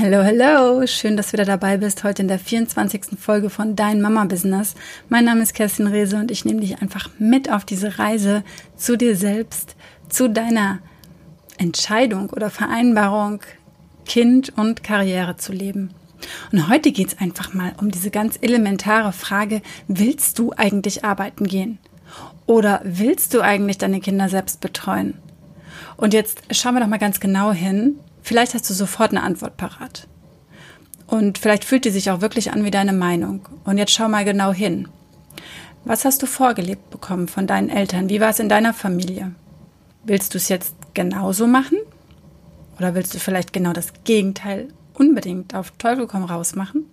Hallo, hallo, schön, dass du wieder dabei bist, heute in der 24. Folge von Dein Mama Business. Mein Name ist Kerstin Rehse und ich nehme dich einfach mit auf diese Reise zu dir selbst, zu deiner Entscheidung oder Vereinbarung, Kind und Karriere zu leben. Und heute geht es einfach mal um diese ganz elementare Frage, willst du eigentlich arbeiten gehen? Oder willst du eigentlich deine Kinder selbst betreuen? Und jetzt schauen wir doch mal ganz genau hin, Vielleicht hast du sofort eine Antwort parat. Und vielleicht fühlt die sich auch wirklich an wie deine Meinung. Und jetzt schau mal genau hin. Was hast du vorgelebt bekommen von deinen Eltern? Wie war es in deiner Familie? Willst du es jetzt genauso machen? Oder willst du vielleicht genau das Gegenteil unbedingt auf Teufel komm raus machen?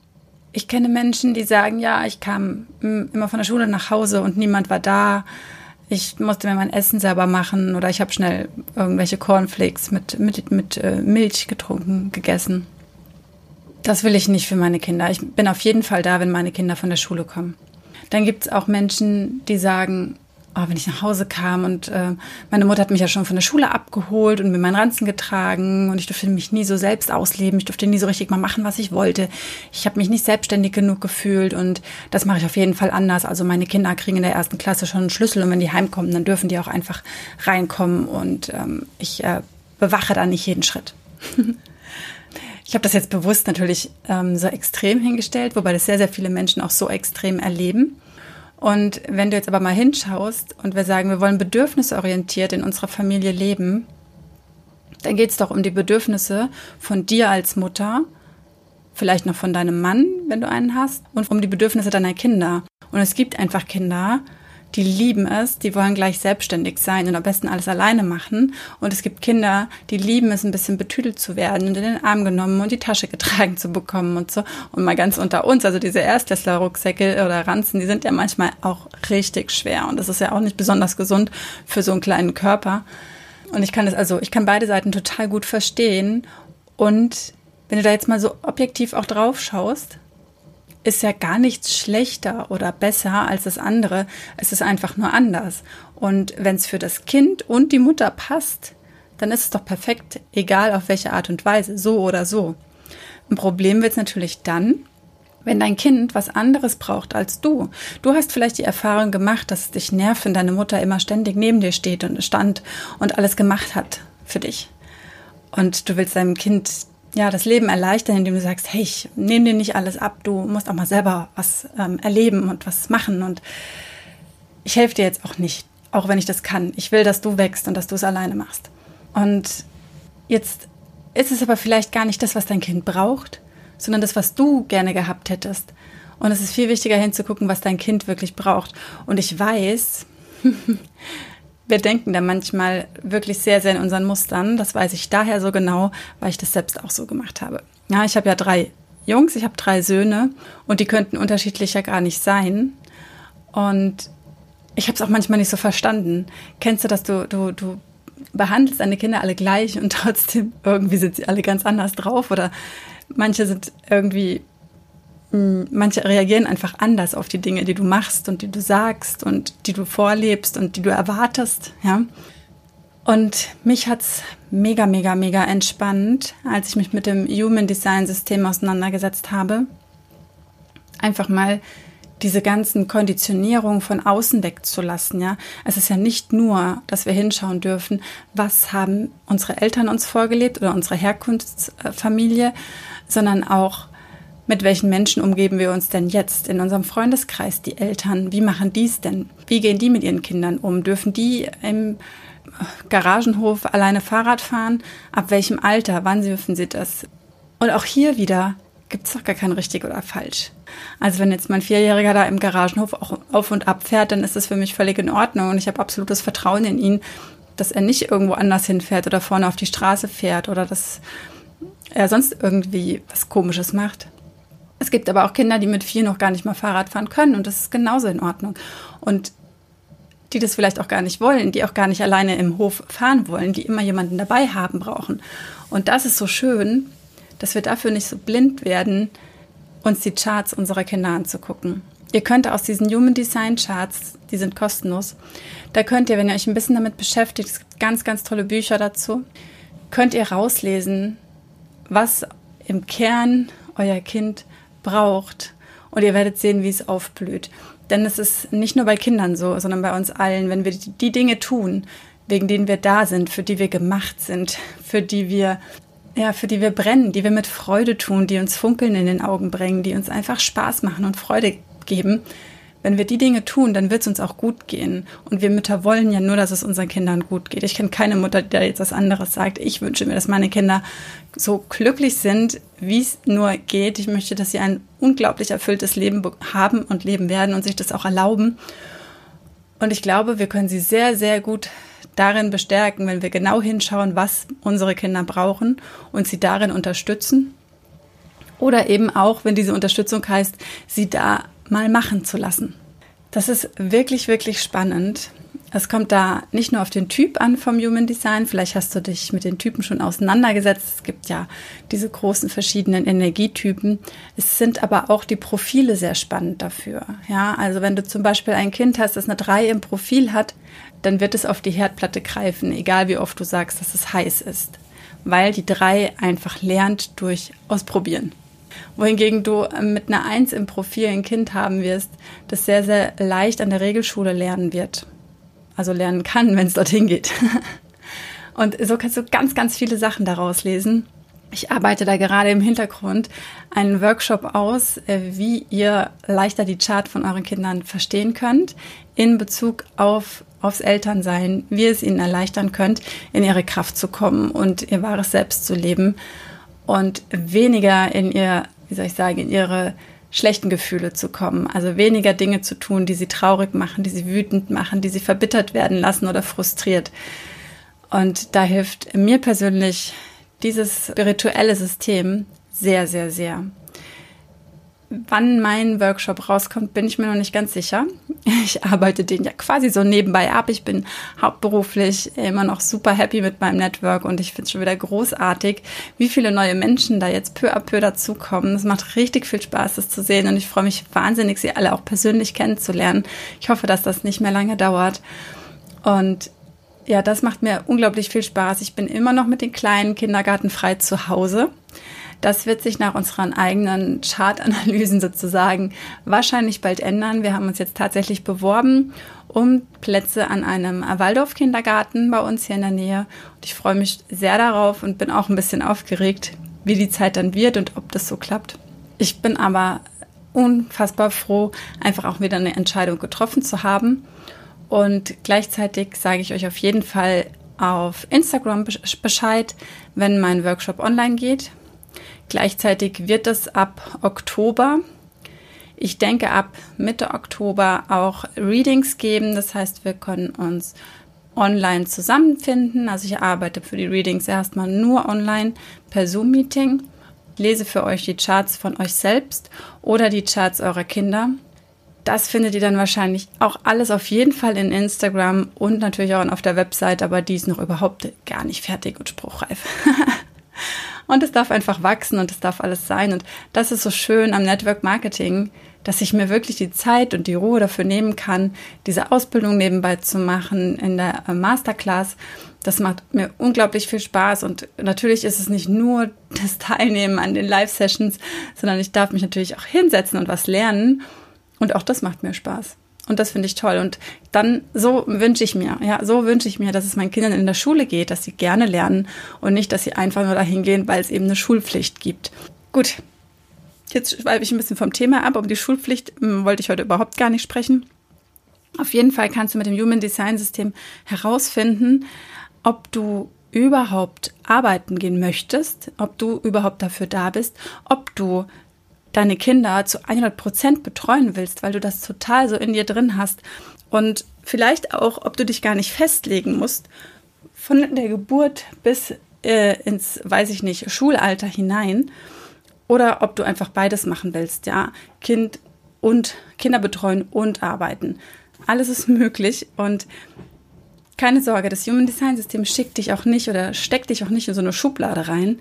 Ich kenne Menschen, die sagen, ja, ich kam immer von der Schule nach Hause und niemand war da ich musste mir mein Essen selber machen oder ich habe schnell irgendwelche Cornflakes mit, mit, mit äh, Milch getrunken, gegessen. Das will ich nicht für meine Kinder. Ich bin auf jeden Fall da, wenn meine Kinder von der Schule kommen. Dann gibt es auch Menschen, die sagen, oh, wenn ich nach Hause kam und äh, meine Mutter hat mich ja schon von der Schule abgeholt und mir meinen Ranzen getragen und ich durfte mich nie so selbst ausleben. Ich durfte nie so richtig mal machen, was ich wollte. Ich habe mich nicht selbstständig genug gefühlt und das mache ich auf jeden Fall anders. Also meine Kinder kriegen in der ersten Klasse schon einen Schlüssel und wenn die heimkommen, dann dürfen die auch einfach reinkommen und ähm, ich äh, bewache da nicht jeden Schritt. Ich habe das jetzt bewusst natürlich ähm, so extrem hingestellt, wobei das sehr, sehr viele Menschen auch so extrem erleben. Und wenn du jetzt aber mal hinschaust und wir sagen, wir wollen bedürfnisorientiert in unserer Familie leben, dann geht es doch um die Bedürfnisse von dir als Mutter, vielleicht noch von deinem Mann, wenn du einen hast, und um die Bedürfnisse deiner Kinder. Und es gibt einfach Kinder, die lieben es, die wollen gleich selbstständig sein und am besten alles alleine machen. Und es gibt Kinder, die lieben es, ein bisschen betüdelt zu werden und in den Arm genommen und die Tasche getragen zu bekommen und so. Und mal ganz unter uns, also diese Erstklässler-Rucksäcke oder Ranzen, die sind ja manchmal auch richtig schwer. Und das ist ja auch nicht besonders gesund für so einen kleinen Körper. Und ich kann das also, ich kann beide Seiten total gut verstehen. Und wenn du da jetzt mal so objektiv auch drauf schaust, ist ja gar nichts schlechter oder besser als das andere. Es ist einfach nur anders. Und wenn es für das Kind und die Mutter passt, dann ist es doch perfekt, egal auf welche Art und Weise, so oder so. Ein Problem wird es natürlich dann, wenn dein Kind was anderes braucht als du. Du hast vielleicht die Erfahrung gemacht, dass es dich nervt, wenn deine Mutter immer ständig neben dir steht und stand und alles gemacht hat für dich. Und du willst deinem Kind ja, das Leben erleichtern, indem du sagst, hey, ich nehme dir nicht alles ab, du musst auch mal selber was ähm, erleben und was machen und ich helfe dir jetzt auch nicht, auch wenn ich das kann. Ich will, dass du wächst und dass du es alleine machst. Und jetzt ist es aber vielleicht gar nicht das, was dein Kind braucht, sondern das, was du gerne gehabt hättest. Und es ist viel wichtiger hinzugucken, was dein Kind wirklich braucht. Und ich weiß, wir denken da manchmal wirklich sehr, sehr in unseren Mustern. Das weiß ich daher so genau, weil ich das selbst auch so gemacht habe. Ja, ich habe ja drei Jungs, ich habe drei Söhne und die könnten unterschiedlicher gar nicht sein. Und ich habe es auch manchmal nicht so verstanden. Kennst du das, du, du, du behandelst deine Kinder alle gleich und trotzdem irgendwie sind sie alle ganz anders drauf oder manche sind irgendwie manche reagieren einfach anders auf die Dinge, die du machst und die du sagst und die du vorlebst und die du erwartest, ja. Und mich hat's mega, mega, mega entspannt, als ich mich mit dem Human Design System auseinandergesetzt habe. Einfach mal diese ganzen Konditionierungen von außen wegzulassen, ja. Es ist ja nicht nur, dass wir hinschauen dürfen, was haben unsere Eltern uns vorgelebt oder unsere Herkunftsfamilie, sondern auch, mit welchen Menschen umgeben wir uns denn jetzt in unserem Freundeskreis, die Eltern? Wie machen die es denn? Wie gehen die mit ihren Kindern um? Dürfen die im Garagenhof alleine Fahrrad fahren? Ab welchem Alter? Wann dürfen sie das? Und auch hier wieder gibt es doch gar kein richtig oder falsch. Also wenn jetzt mein Vierjähriger da im Garagenhof auch auf und ab fährt, dann ist das für mich völlig in Ordnung und ich habe absolutes Vertrauen in ihn, dass er nicht irgendwo anders hinfährt oder vorne auf die Straße fährt oder dass er sonst irgendwie was Komisches macht. Es gibt aber auch Kinder, die mit vier noch gar nicht mal Fahrrad fahren können und das ist genauso in Ordnung. Und die das vielleicht auch gar nicht wollen, die auch gar nicht alleine im Hof fahren wollen, die immer jemanden dabei haben brauchen. Und das ist so schön, dass wir dafür nicht so blind werden, uns die Charts unserer Kinder anzugucken. Ihr könnt aus diesen Human Design Charts, die sind kostenlos, da könnt ihr, wenn ihr euch ein bisschen damit beschäftigt, es gibt ganz, ganz tolle Bücher dazu, könnt ihr rauslesen, was im Kern euer Kind braucht. Und ihr werdet sehen, wie es aufblüht. Denn es ist nicht nur bei Kindern so, sondern bei uns allen. Wenn wir die Dinge tun, wegen denen wir da sind, für die wir gemacht sind, für die wir ja, für die wir brennen, die wir mit Freude tun, die uns Funkeln in den Augen bringen, die uns einfach Spaß machen und Freude geben. Wenn wir die Dinge tun, dann wird es uns auch gut gehen. Und wir Mütter wollen ja nur, dass es unseren Kindern gut geht. Ich kenne keine Mutter, die da jetzt was anderes sagt. Ich wünsche mir, dass meine Kinder so glücklich sind, wie es nur geht. Ich möchte, dass sie ein unglaublich erfülltes Leben haben und leben werden und sich das auch erlauben. Und ich glaube, wir können sie sehr, sehr gut darin bestärken, wenn wir genau hinschauen, was unsere Kinder brauchen und sie darin unterstützen. Oder eben auch, wenn diese Unterstützung heißt, sie da mal machen zu lassen. Das ist wirklich, wirklich spannend. Es kommt da nicht nur auf den Typ an vom Human Design. Vielleicht hast du dich mit den Typen schon auseinandergesetzt. Es gibt ja diese großen verschiedenen Energietypen. Es sind aber auch die Profile sehr spannend dafür. Ja, also wenn du zum Beispiel ein Kind hast, das eine 3 im Profil hat, dann wird es auf die Herdplatte greifen, egal wie oft du sagst, dass es heiß ist. Weil die 3 einfach lernt durch Ausprobieren wohingegen du mit einer Eins im Profil ein Kind haben wirst, das sehr, sehr leicht an der Regelschule lernen wird also lernen kann, wenn es dorthin geht. Und so kannst du ganz, ganz viele Sachen daraus lesen. Ich arbeite da gerade im Hintergrund einen Workshop aus, äh, wie ihr leichter die Chart von euren Kindern verstehen könnt in Bezug auf aufs Elternsein, wie ihr es ihnen erleichtern könnt, in ihre Kraft zu kommen und ihr wahres Selbst zu leben und weniger in ihr, wie soll ich sagen, in ihre schlechten Gefühle zu kommen. Also weniger Dinge zu tun, die sie traurig machen, die sie wütend machen, die sie verbittert werden lassen oder frustriert. Und da hilft mir persönlich dieses spirituelle System sehr, sehr, sehr. Wann mein Workshop rauskommt, bin ich mir noch nicht ganz sicher. Ich arbeite den ja quasi so nebenbei ab. Ich bin hauptberuflich immer noch super happy mit meinem Network und ich finde es schon wieder großartig, wie viele neue Menschen da jetzt peu à peu dazukommen. Es macht richtig viel Spaß, das zu sehen und ich freue mich wahnsinnig, sie alle auch persönlich kennenzulernen. Ich hoffe, dass das nicht mehr lange dauert. Und ja, das macht mir unglaublich viel Spaß. Ich bin immer noch mit den kleinen Kindergarten frei zu Hause. Das wird sich nach unseren eigenen Chartanalysen sozusagen wahrscheinlich bald ändern. Wir haben uns jetzt tatsächlich beworben um Plätze an einem Waldorf-Kindergarten bei uns hier in der Nähe. Und ich freue mich sehr darauf und bin auch ein bisschen aufgeregt, wie die Zeit dann wird und ob das so klappt. Ich bin aber unfassbar froh, einfach auch wieder eine Entscheidung getroffen zu haben. Und gleichzeitig sage ich euch auf jeden Fall auf Instagram Bescheid, wenn mein Workshop online geht. Gleichzeitig wird es ab Oktober, ich denke ab Mitte Oktober auch Readings geben. Das heißt, wir können uns online zusammenfinden. Also ich arbeite für die Readings erstmal nur online per Zoom-Meeting. Lese für euch die Charts von euch selbst oder die Charts eurer Kinder. Das findet ihr dann wahrscheinlich auch alles auf jeden Fall in Instagram und natürlich auch auf der Website, aber die ist noch überhaupt gar nicht fertig und spruchreif. Und es darf einfach wachsen und es darf alles sein. Und das ist so schön am Network Marketing, dass ich mir wirklich die Zeit und die Ruhe dafür nehmen kann, diese Ausbildung nebenbei zu machen in der äh, Masterclass. Das macht mir unglaublich viel Spaß und natürlich ist es nicht nur das Teilnehmen an den Live-Sessions, sondern ich darf mich natürlich auch hinsetzen und was lernen und auch das macht mir Spaß. Und das finde ich toll. Und dann, so wünsche ich mir, ja, so wünsche ich mir, dass es meinen Kindern in der Schule geht, dass sie gerne lernen und nicht, dass sie einfach nur dahin gehen, weil es eben eine Schulpflicht gibt. Gut. Jetzt schweife ich ein bisschen vom Thema ab. Um die Schulpflicht hm, wollte ich heute überhaupt gar nicht sprechen. Auf jeden Fall kannst du mit dem Human Design System herausfinden, ob du überhaupt arbeiten gehen möchtest, ob du überhaupt dafür da bist, ob du deine Kinder zu 100 Prozent betreuen willst, weil du das total so in dir drin hast und vielleicht auch, ob du dich gar nicht festlegen musst, von der Geburt bis äh, ins, weiß ich nicht, Schulalter hinein oder ob du einfach beides machen willst, ja, Kind und Kinder betreuen und arbeiten. Alles ist möglich und keine Sorge, das Human Design System schickt dich auch nicht oder steckt dich auch nicht in so eine Schublade rein,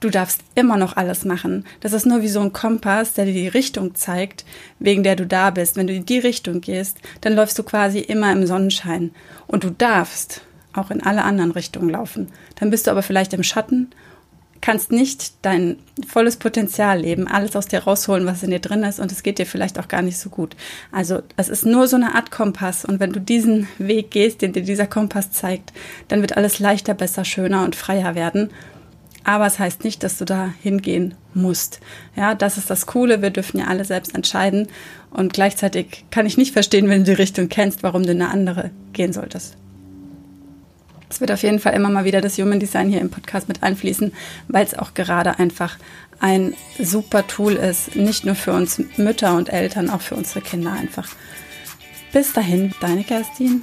Du darfst immer noch alles machen. Das ist nur wie so ein Kompass, der dir die Richtung zeigt, wegen der du da bist. Wenn du in die Richtung gehst, dann läufst du quasi immer im Sonnenschein. Und du darfst auch in alle anderen Richtungen laufen. Dann bist du aber vielleicht im Schatten, kannst nicht dein volles Potenzial leben, alles aus dir rausholen, was in dir drin ist und es geht dir vielleicht auch gar nicht so gut. Also es ist nur so eine Art Kompass und wenn du diesen Weg gehst, den dir dieser Kompass zeigt, dann wird alles leichter, besser, schöner und freier werden. Aber es heißt nicht, dass du da hingehen musst. Ja, das ist das Coole. Wir dürfen ja alle selbst entscheiden. Und gleichzeitig kann ich nicht verstehen, wenn du die Richtung kennst, warum du in eine andere gehen solltest. Es wird auf jeden Fall immer mal wieder das Human Design hier im Podcast mit einfließen, weil es auch gerade einfach ein super Tool ist, nicht nur für uns Mütter und Eltern, auch für unsere Kinder einfach. Bis dahin, deine Kerstin.